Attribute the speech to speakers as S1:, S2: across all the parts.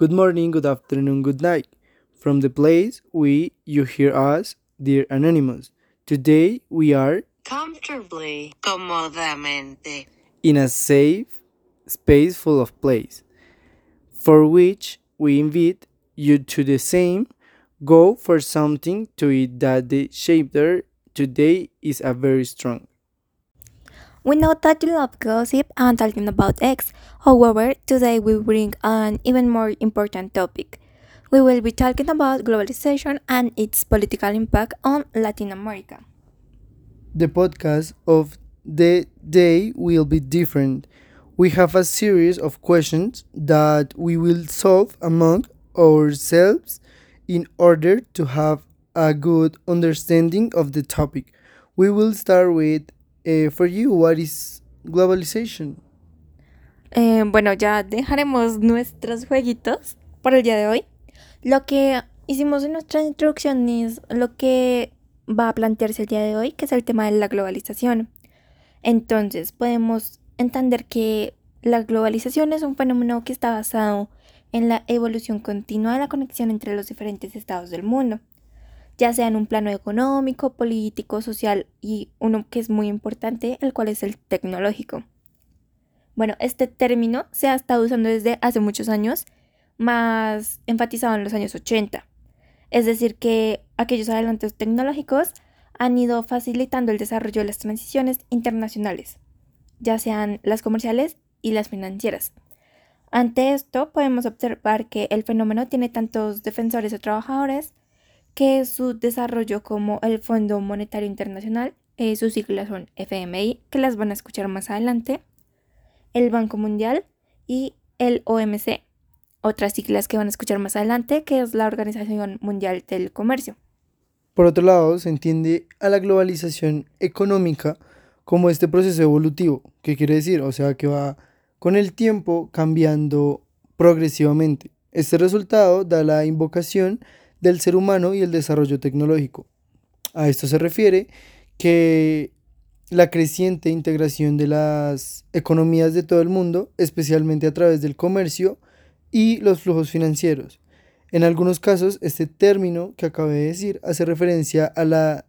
S1: Good morning, good afternoon, good night. From the place we you hear us, dear Anonymous. Today we are
S2: comfortably, cómodamente,
S1: in a safe space full of place, for which we invite you to the same. Go for something to eat that the shape there today is a very strong.
S3: We know that you love gossip and talking about eggs. However, today we bring an even more important topic. We will be talking about globalization and its political impact on Latin America.
S1: The podcast of the day will be different. We have a series of questions that we will solve among ourselves in order to have a good understanding of the topic. We will start with uh, for you, what is globalization?
S3: Eh, bueno, ya dejaremos nuestros jueguitos por el día de hoy. Lo que hicimos en nuestra introducción es lo que va a plantearse el día de hoy, que es el tema de la globalización. Entonces, podemos entender que la globalización es un fenómeno que está basado en la evolución continua de la conexión entre los diferentes estados del mundo, ya sea en un plano económico, político, social y uno que es muy importante, el cual es el tecnológico. Bueno, este término se ha estado usando desde hace muchos años, más enfatizado en los años 80. Es decir, que aquellos adelantos tecnológicos han ido facilitando el desarrollo de las transiciones internacionales, ya sean las comerciales y las financieras. Ante esto podemos observar que el fenómeno tiene tantos defensores o trabajadores que su desarrollo como el Fondo Monetario Internacional, eh, sus siglas son FMI, que las van a escuchar más adelante, el Banco Mundial y el OMC, otras siglas que van a escuchar más adelante, que es la Organización Mundial del Comercio.
S1: Por otro lado, se entiende a la globalización económica como este proceso evolutivo, ¿qué quiere decir? O sea, que va con el tiempo cambiando progresivamente. Este resultado da la invocación del ser humano y el desarrollo tecnológico. A esto se refiere que la creciente integración de las economías de todo el mundo, especialmente a través del comercio y los flujos financieros. En algunos casos, este término que acabé de decir hace referencia a la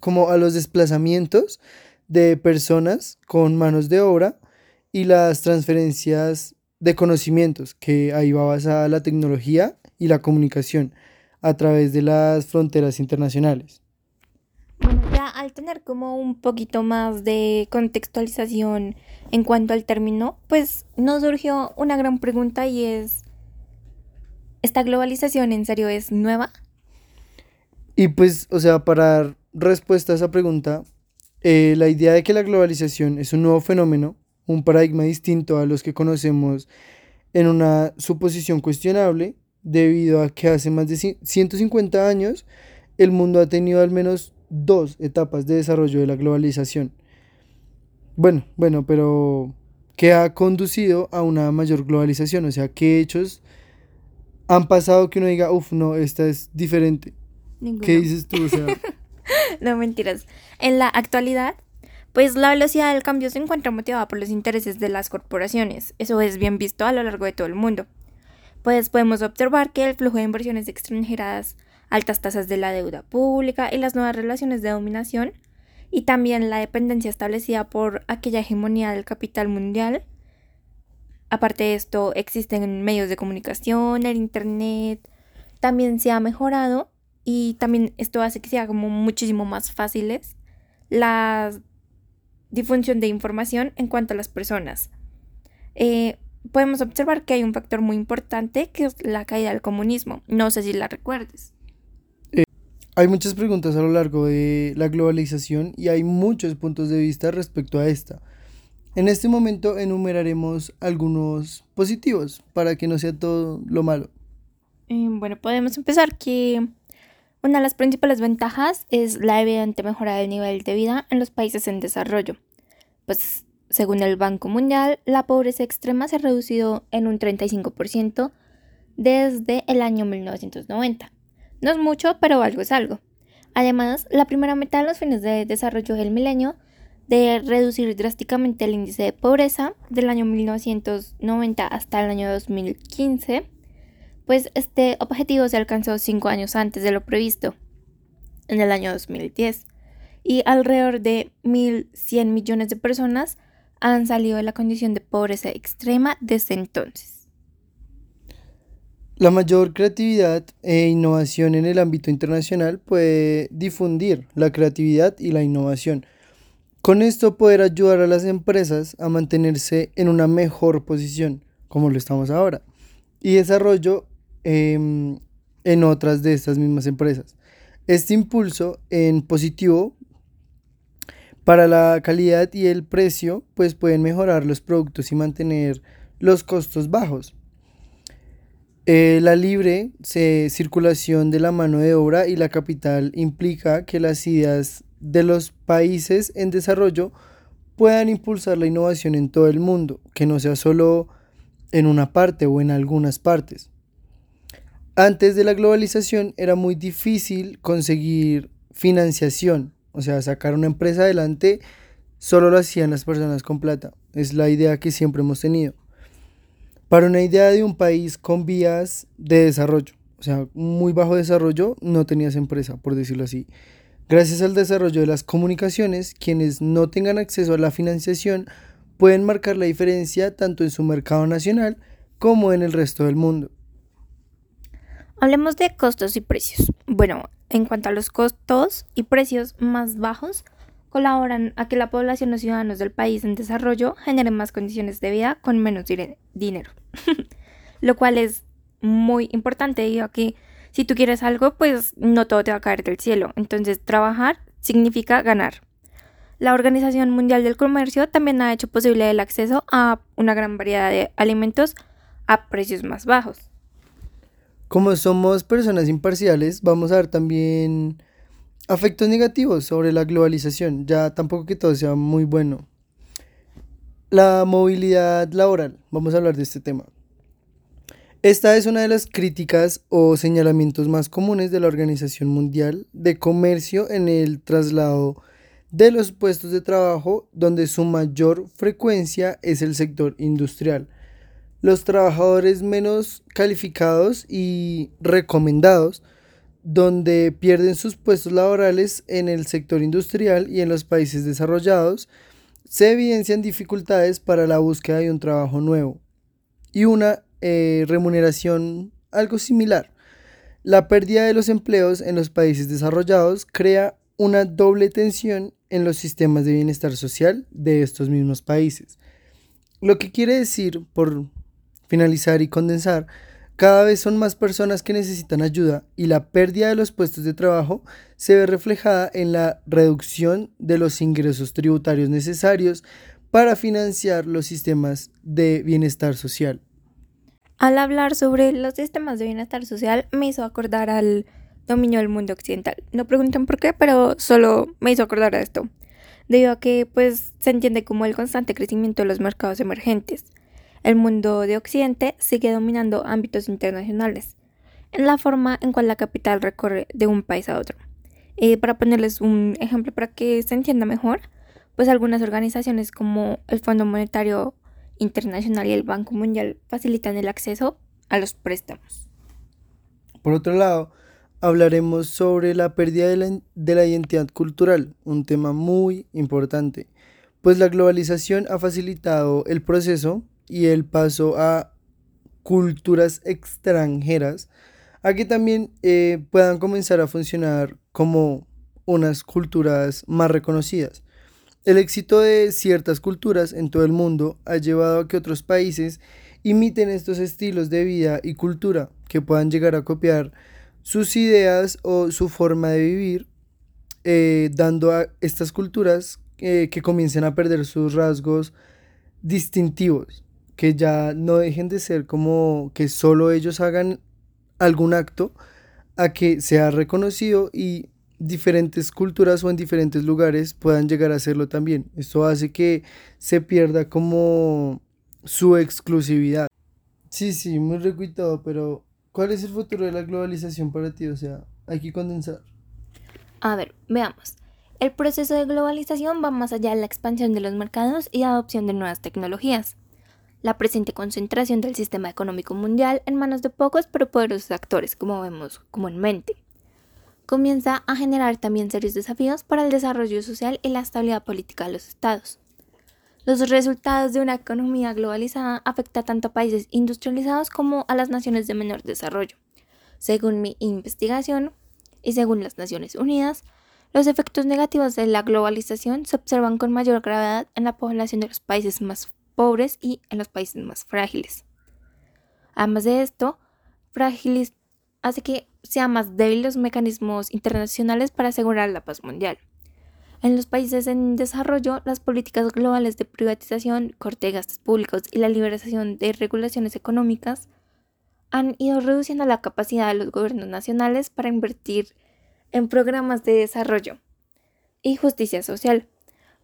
S1: como a los desplazamientos de personas con manos de obra y las transferencias de conocimientos, que ahí va basada la tecnología y la comunicación a través de las fronteras internacionales.
S3: Bueno, ya al tener como un poquito más de contextualización en cuanto al término, pues nos surgió una gran pregunta y es, ¿esta globalización en serio es nueva?
S1: Y pues, o sea, para dar respuesta a esa pregunta, eh, la idea de que la globalización es un nuevo fenómeno, un paradigma distinto a los que conocemos en una suposición cuestionable, debido a que hace más de 150 años el mundo ha tenido al menos dos etapas de desarrollo de la globalización. Bueno, bueno, pero ¿qué ha conducido a una mayor globalización? O sea, ¿qué hechos han pasado que uno diga, uff, no, esta es diferente? ¿Qué dices tú? O sea,
S3: no mentiras. En la actualidad, pues la velocidad del cambio se encuentra motivada por los intereses de las corporaciones. Eso es bien visto a lo largo de todo el mundo. Pues podemos observar que el flujo de inversiones extranjeras, altas tasas de la deuda pública y las nuevas relaciones de dominación, y también la dependencia establecida por aquella hegemonía del capital mundial. Aparte de esto, existen medios de comunicación, el Internet, también se ha mejorado y también esto hace que sea como muchísimo más fáciles la difusión de información en cuanto a las personas. Eh, podemos observar que hay un factor muy importante que es la caída del comunismo. No sé si la recuerdes.
S1: Eh, hay muchas preguntas a lo largo de la globalización y hay muchos puntos de vista respecto a esta. En este momento enumeraremos algunos positivos para que no sea todo lo malo.
S3: Eh, bueno, podemos empezar que una de las principales ventajas es la evidente mejora del nivel de vida en los países en desarrollo. Pues, según el Banco Mundial, la pobreza extrema se ha reducido en un 35% desde el año 1990. No es mucho, pero algo es algo. Además, la primera meta de los fines de desarrollo del milenio de reducir drásticamente el índice de pobreza del año 1990 hasta el año 2015, pues este objetivo se alcanzó cinco años antes de lo previsto, en el año 2010, y alrededor de 1.100 millones de personas han salido de la condición de pobreza extrema desde entonces.
S1: La mayor creatividad e innovación en el ámbito internacional puede difundir la creatividad y la innovación. Con esto poder ayudar a las empresas a mantenerse en una mejor posición, como lo estamos ahora, y desarrollo em, en otras de estas mismas empresas. Este impulso en positivo para la calidad y el precio, pues pueden mejorar los productos y mantener los costos bajos. Eh, la libre circulación de la mano de obra y la capital implica que las ideas de los países en desarrollo puedan impulsar la innovación en todo el mundo, que no sea solo en una parte o en algunas partes. Antes de la globalización era muy difícil conseguir financiación, o sea, sacar una empresa adelante solo lo hacían las personas con plata. Es la idea que siempre hemos tenido para una idea de un país con vías de desarrollo, o sea, muy bajo desarrollo, no tenías empresa, por decirlo así. Gracias al desarrollo de las comunicaciones, quienes no tengan acceso a la financiación pueden marcar la diferencia tanto en su mercado nacional como en el resto del mundo.
S3: Hablemos de costos y precios. Bueno, en cuanto a los costos y precios más bajos, colaboran a que la población o ciudadanos del país en desarrollo generen más condiciones de vida con menos dinero. Lo cual es muy importante, digo que si tú quieres algo, pues no todo te va a caer del cielo. Entonces, trabajar significa ganar. La Organización Mundial del Comercio también ha hecho posible el acceso a una gran variedad de alimentos a precios más bajos.
S1: Como somos personas imparciales, vamos a ver también Afectos negativos sobre la globalización, ya tampoco que todo sea muy bueno. La movilidad laboral, vamos a hablar de este tema. Esta es una de las críticas o señalamientos más comunes de la Organización Mundial de Comercio en el traslado de los puestos de trabajo donde su mayor frecuencia es el sector industrial. Los trabajadores menos calificados y recomendados donde pierden sus puestos laborales en el sector industrial y en los países desarrollados, se evidencian dificultades para la búsqueda de un trabajo nuevo y una eh, remuneración algo similar. La pérdida de los empleos en los países desarrollados crea una doble tensión en los sistemas de bienestar social de estos mismos países. Lo que quiere decir, por finalizar y condensar, cada vez son más personas que necesitan ayuda y la pérdida de los puestos de trabajo se ve reflejada en la reducción de los ingresos tributarios necesarios para financiar los sistemas de bienestar social.
S3: Al hablar sobre los sistemas de bienestar social me hizo acordar al dominio del mundo occidental. No pregunten por qué, pero solo me hizo acordar a esto. Debido a que pues se entiende como el constante crecimiento de los mercados emergentes el mundo de Occidente sigue dominando ámbitos internacionales, en la forma en cual la capital recorre de un país a otro. Y para ponerles un ejemplo para que se entienda mejor, pues algunas organizaciones como el Fondo Monetario Internacional y el Banco Mundial facilitan el acceso a los préstamos.
S1: Por otro lado, hablaremos sobre la pérdida de la identidad cultural, un tema muy importante, pues la globalización ha facilitado el proceso y el paso a culturas extranjeras a que también eh, puedan comenzar a funcionar como unas culturas más reconocidas. El éxito de ciertas culturas en todo el mundo ha llevado a que otros países imiten estos estilos de vida y cultura, que puedan llegar a copiar sus ideas o su forma de vivir, eh, dando a estas culturas eh, que comiencen a perder sus rasgos distintivos que ya no dejen de ser como que solo ellos hagan algún acto, a que sea reconocido y diferentes culturas o en diferentes lugares puedan llegar a hacerlo también. Esto hace que se pierda como su exclusividad. Sí, sí, muy recuitado, pero ¿cuál es el futuro de la globalización para ti? O sea, hay que condensar.
S3: A ver, veamos. El proceso de globalización va más allá de la expansión de los mercados y adopción de nuevas tecnologías. La presente concentración del sistema económico mundial en manos de pocos pero poderosos actores, como vemos comúnmente, comienza a generar también serios desafíos para el desarrollo social y la estabilidad política de los estados. Los resultados de una economía globalizada afecta tanto a países industrializados como a las naciones de menor desarrollo. Según mi investigación y según las Naciones Unidas, los efectos negativos de la globalización se observan con mayor gravedad en la población de los países más pobres y en los países más frágiles. Además de esto, frágiles hace que sean más débiles los mecanismos internacionales para asegurar la paz mundial. En los países en desarrollo, las políticas globales de privatización, corte de gastos públicos y la liberación de regulaciones económicas han ido reduciendo la capacidad de los gobiernos nacionales para invertir en programas de desarrollo y justicia social.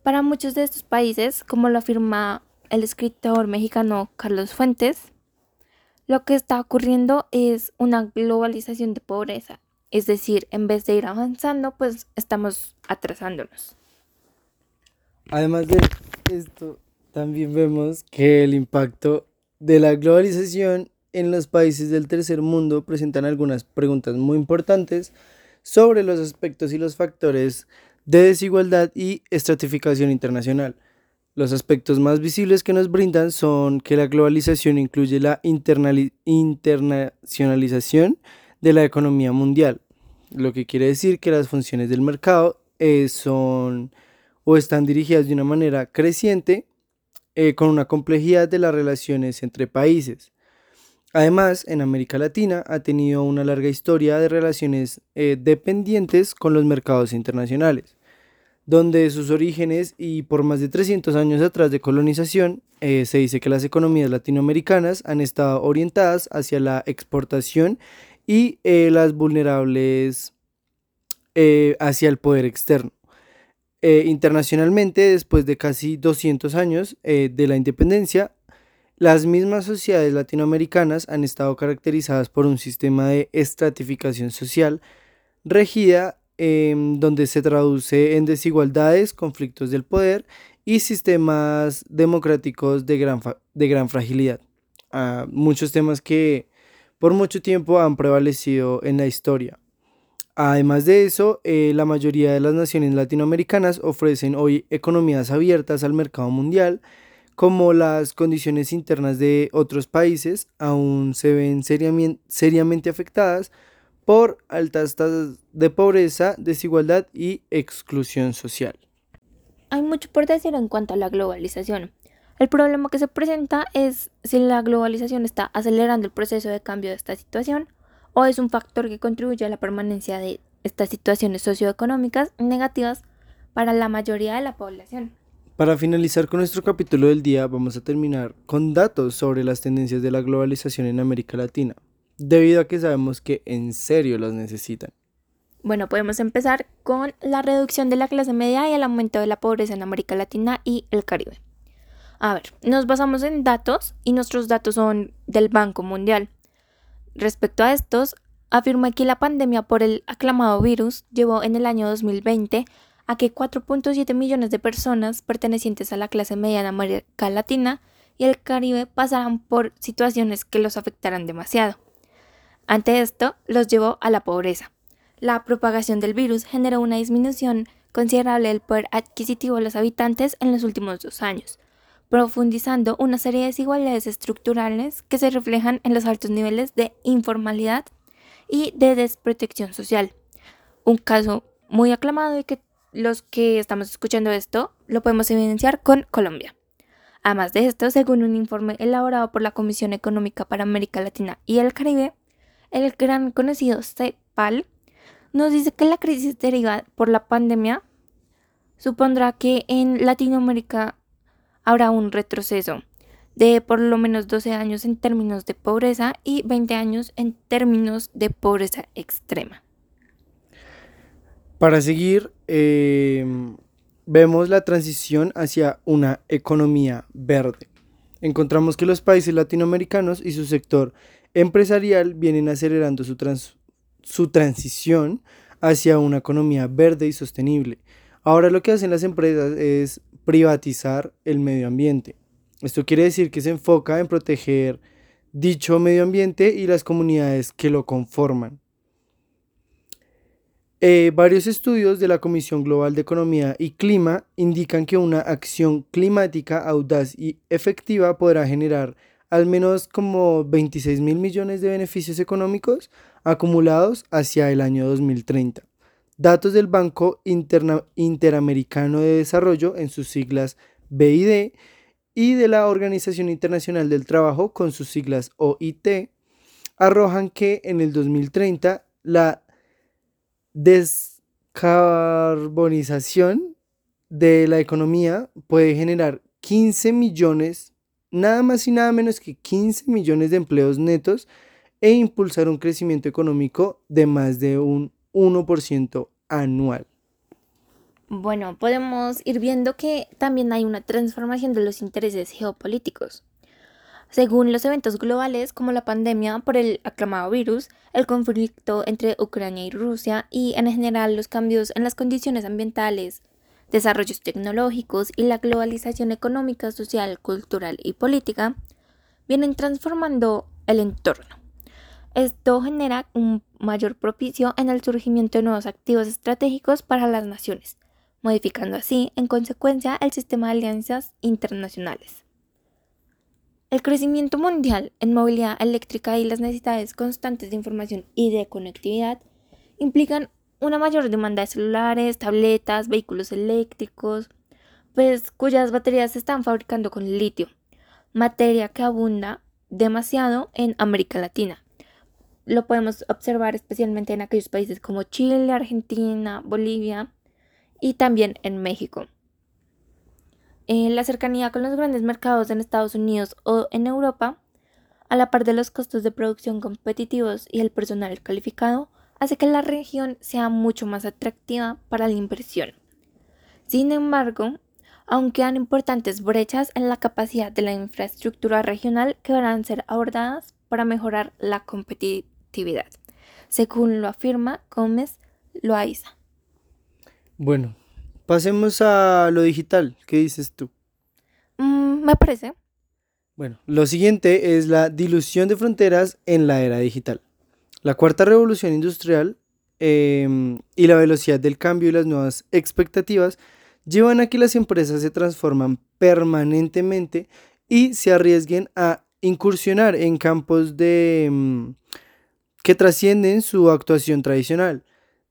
S3: Para muchos de estos países, como lo afirma el escritor mexicano Carlos Fuentes, lo que está ocurriendo es una globalización de pobreza es decir, en vez de ir avanzando, pues estamos atrasándonos.
S1: Además de esto, también vemos que el impacto de la globalización en los países del tercer mundo presentan algunas preguntas muy importantes sobre los aspectos y los factores de desigualdad y estratificación internacional. Los aspectos más visibles que nos brindan son que la globalización incluye la internacionalización, de la economía mundial, lo que quiere decir que las funciones del mercado eh, son o están dirigidas de una manera creciente eh, con una complejidad de las relaciones entre países. Además, en América Latina ha tenido una larga historia de relaciones eh, dependientes con los mercados internacionales, donde sus orígenes y por más de 300 años atrás de colonización, se dice que las economías latinoamericanas han estado orientadas hacia la exportación y eh, las vulnerables eh, hacia el poder externo. Eh, internacionalmente, después de casi 200 años de la independencia, las mismas sociedades latinoamericanas han estado caracterizadas por un sistema de estratificación social regida em, donde se traduce en desigualdades, conflictos del poder y sistemas democráticos de gran, de gran fragilidad. Ah, muchos temas que por mucho tiempo han prevalecido en la historia. Además de eso, eh, la mayoría de las naciones latinoamericanas ofrecen hoy economías abiertas al mercado mundial, como las condiciones internas de otros países aún se ven seriamente afectadas por altas tasas de pobreza, desigualdad y exclusión social.
S3: Hay mucho por decir en cuanto a la globalización. El problema que se presenta es si la globalización está acelerando el proceso de cambio de esta situación o es un factor que contribuye a la permanencia de estas situaciones socioeconómicas negativas para la mayoría de la población.
S1: Para finalizar con nuestro capítulo del día, vamos a terminar con datos sobre las tendencias de la globalización en América Latina, debido a que sabemos que en serio las necesitan.
S3: Bueno, podemos empezar con la reducción de la clase media y el aumento de la pobreza en América Latina y el Caribe. A ver, nos basamos en datos y nuestros datos son del Banco Mundial. Respecto a estos, afirma que la pandemia por el aclamado virus llevó en el año 2020 a que 4.7 millones de personas pertenecientes a la clase media en América Latina y el Caribe pasaran por situaciones que los afectaran demasiado. Ante esto, los llevó a la pobreza. La propagación del virus generó una disminución considerable del poder adquisitivo de los habitantes en los últimos dos años, profundizando una serie de desigualdades estructurales que se reflejan en los altos niveles de informalidad y de desprotección social. Un caso muy aclamado y que los que estamos escuchando esto lo podemos evidenciar con Colombia. Además de esto, según un informe elaborado por la Comisión Económica para América Latina y el Caribe, el gran conocido CEPAL nos dice que la crisis derivada por la pandemia supondrá que en Latinoamérica habrá un retroceso de por lo menos 12 años en términos de pobreza y 20 años en términos de pobreza extrema.
S1: Para seguir, em, vemos la transición hacia una economía verde. Encontramos que los países latinoamericanos y su sector empresarial vienen acelerando su, transición hacia una economía verde y sostenible Ahora lo que hacen las empresas es privatizar el medio ambiente. Esto quiere decir que se enfoca en proteger dicho medio ambiente y las comunidades que lo conforman. Eh, varios estudios de la Comisión Global de Economía y Clima indican que una acción climática audaz y efectiva podrá generar al menos como 26 mil millones de beneficios económicos acumulados hacia el año 2030. Datos del Banco Interamericano de Desarrollo en sus siglas BID y de la Organización Internacional del Trabajo con sus siglas OIT arrojan que en el 2030 la descarbonización de la economía puede generar 15 millones, nada más y nada menos que 15 millones de empleos netos e impulsar un crecimiento económico de más de un 1% anual.
S3: Bueno, podemos ir viendo que también hay una transformación de los intereses geopolíticos. Según los eventos globales como la pandemia por el aclamado virus, el conflicto entre Ucrania y Rusia y en general los cambios en las condiciones ambientales, desarrollos tecnológicos y la globalización económica, social, cultural y política, vienen transformando el entorno. Esto genera un mayor propicio en el surgimiento de nuevos activos estratégicos para las naciones, modificando así, en consecuencia, el sistema de alianzas internacionales. El crecimiento mundial en movilidad eléctrica y las necesidades constantes de información y de conectividad implican una mayor demanda de celulares, tabletas, vehículos eléctricos, pues cuyas baterías se están fabricando con litio, materia que abunda demasiado en América Latina. Lo podemos observar especialmente en aquellos países como Chile, Argentina, Bolivia y también en México. Eh, la cercanía con los grandes mercados en Estados Unidos o en Europa, a la par de los costos de producción competitivos y el personal calificado, hace que la región sea mucho más atractiva para la inversión. Sin embargo, aún quedan importantes brechas en la capacidad de la infraestructura regional que deberán ser abordadas para mejorar la competitividad, según lo afirma Gómez Loaiza.
S1: Bueno, Pasemos a lo digital. ¿Qué dices tú?
S3: Mm, me parece.
S1: Bueno, lo siguiente es la dilución de fronteras en la era digital. La cuarta revolución industrial em, y la velocidad del cambio y las nuevas expectativas llevan a que las empresas se transforman permanentemente y se arriesguen a incursionar en campos em, que trascienden su actuación tradicional.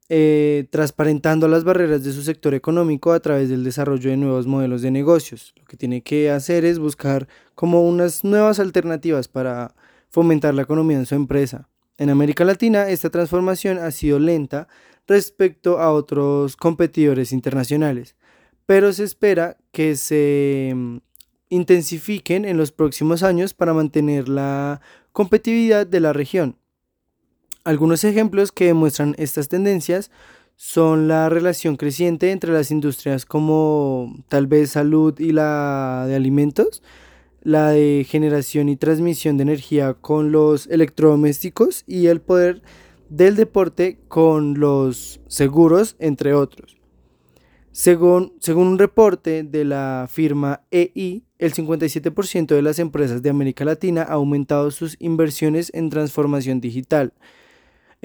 S1: Eh, transparentando las barreras de su sector económico a través del desarrollo de nuevos modelos de negocios. Lo que tiene que hacer es buscar como unas nuevas alternativas para fomentar la economía en su empresa. En América Latina esta transformación ha sido lenta respecto a otros competidores internacionales, pero se espera que se mm, intensifiquen en los próximos años para mantener la competitividad de la región. Algunos ejemplos que demuestran estas tendencias son la relación creciente entre las industrias como tal vez salud y la de alimentos, la de generación y transmisión de energía con los electrodomésticos y el poder del deporte con los seguros, entre otros. Según, según un reporte de la firma EI, el 57% de las empresas de América Latina ha aumentado sus inversiones en transformación digital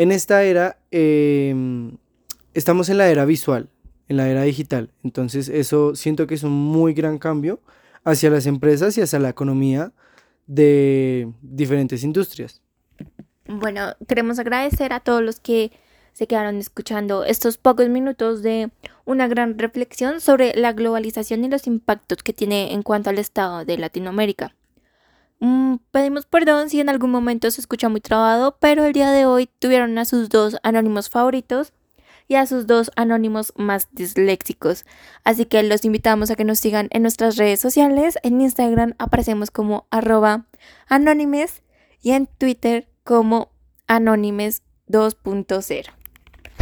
S1: en esta era, em, estamos en la era visual, en la era digital. Entonces eso siento que es un muy gran cambio hacia las empresas y hacia la economía de diferentes industrias.
S3: Bueno, queremos agradecer a todos los que se quedaron escuchando estos pocos minutos de una gran reflexión sobre la globalización y los impactos que tiene en cuanto al estado de Latinoamérica. Mm, pedimos perdón si en algún momento se escucha muy trabado, pero el día de hoy tuvieron a sus dos anónimos favoritos y a sus dos anónimos más disléxicos. Así que los invitamos a que nos sigan en nuestras redes sociales. En Instagram aparecemos como arroba anónimes y en Twitter como anónimes 2.0.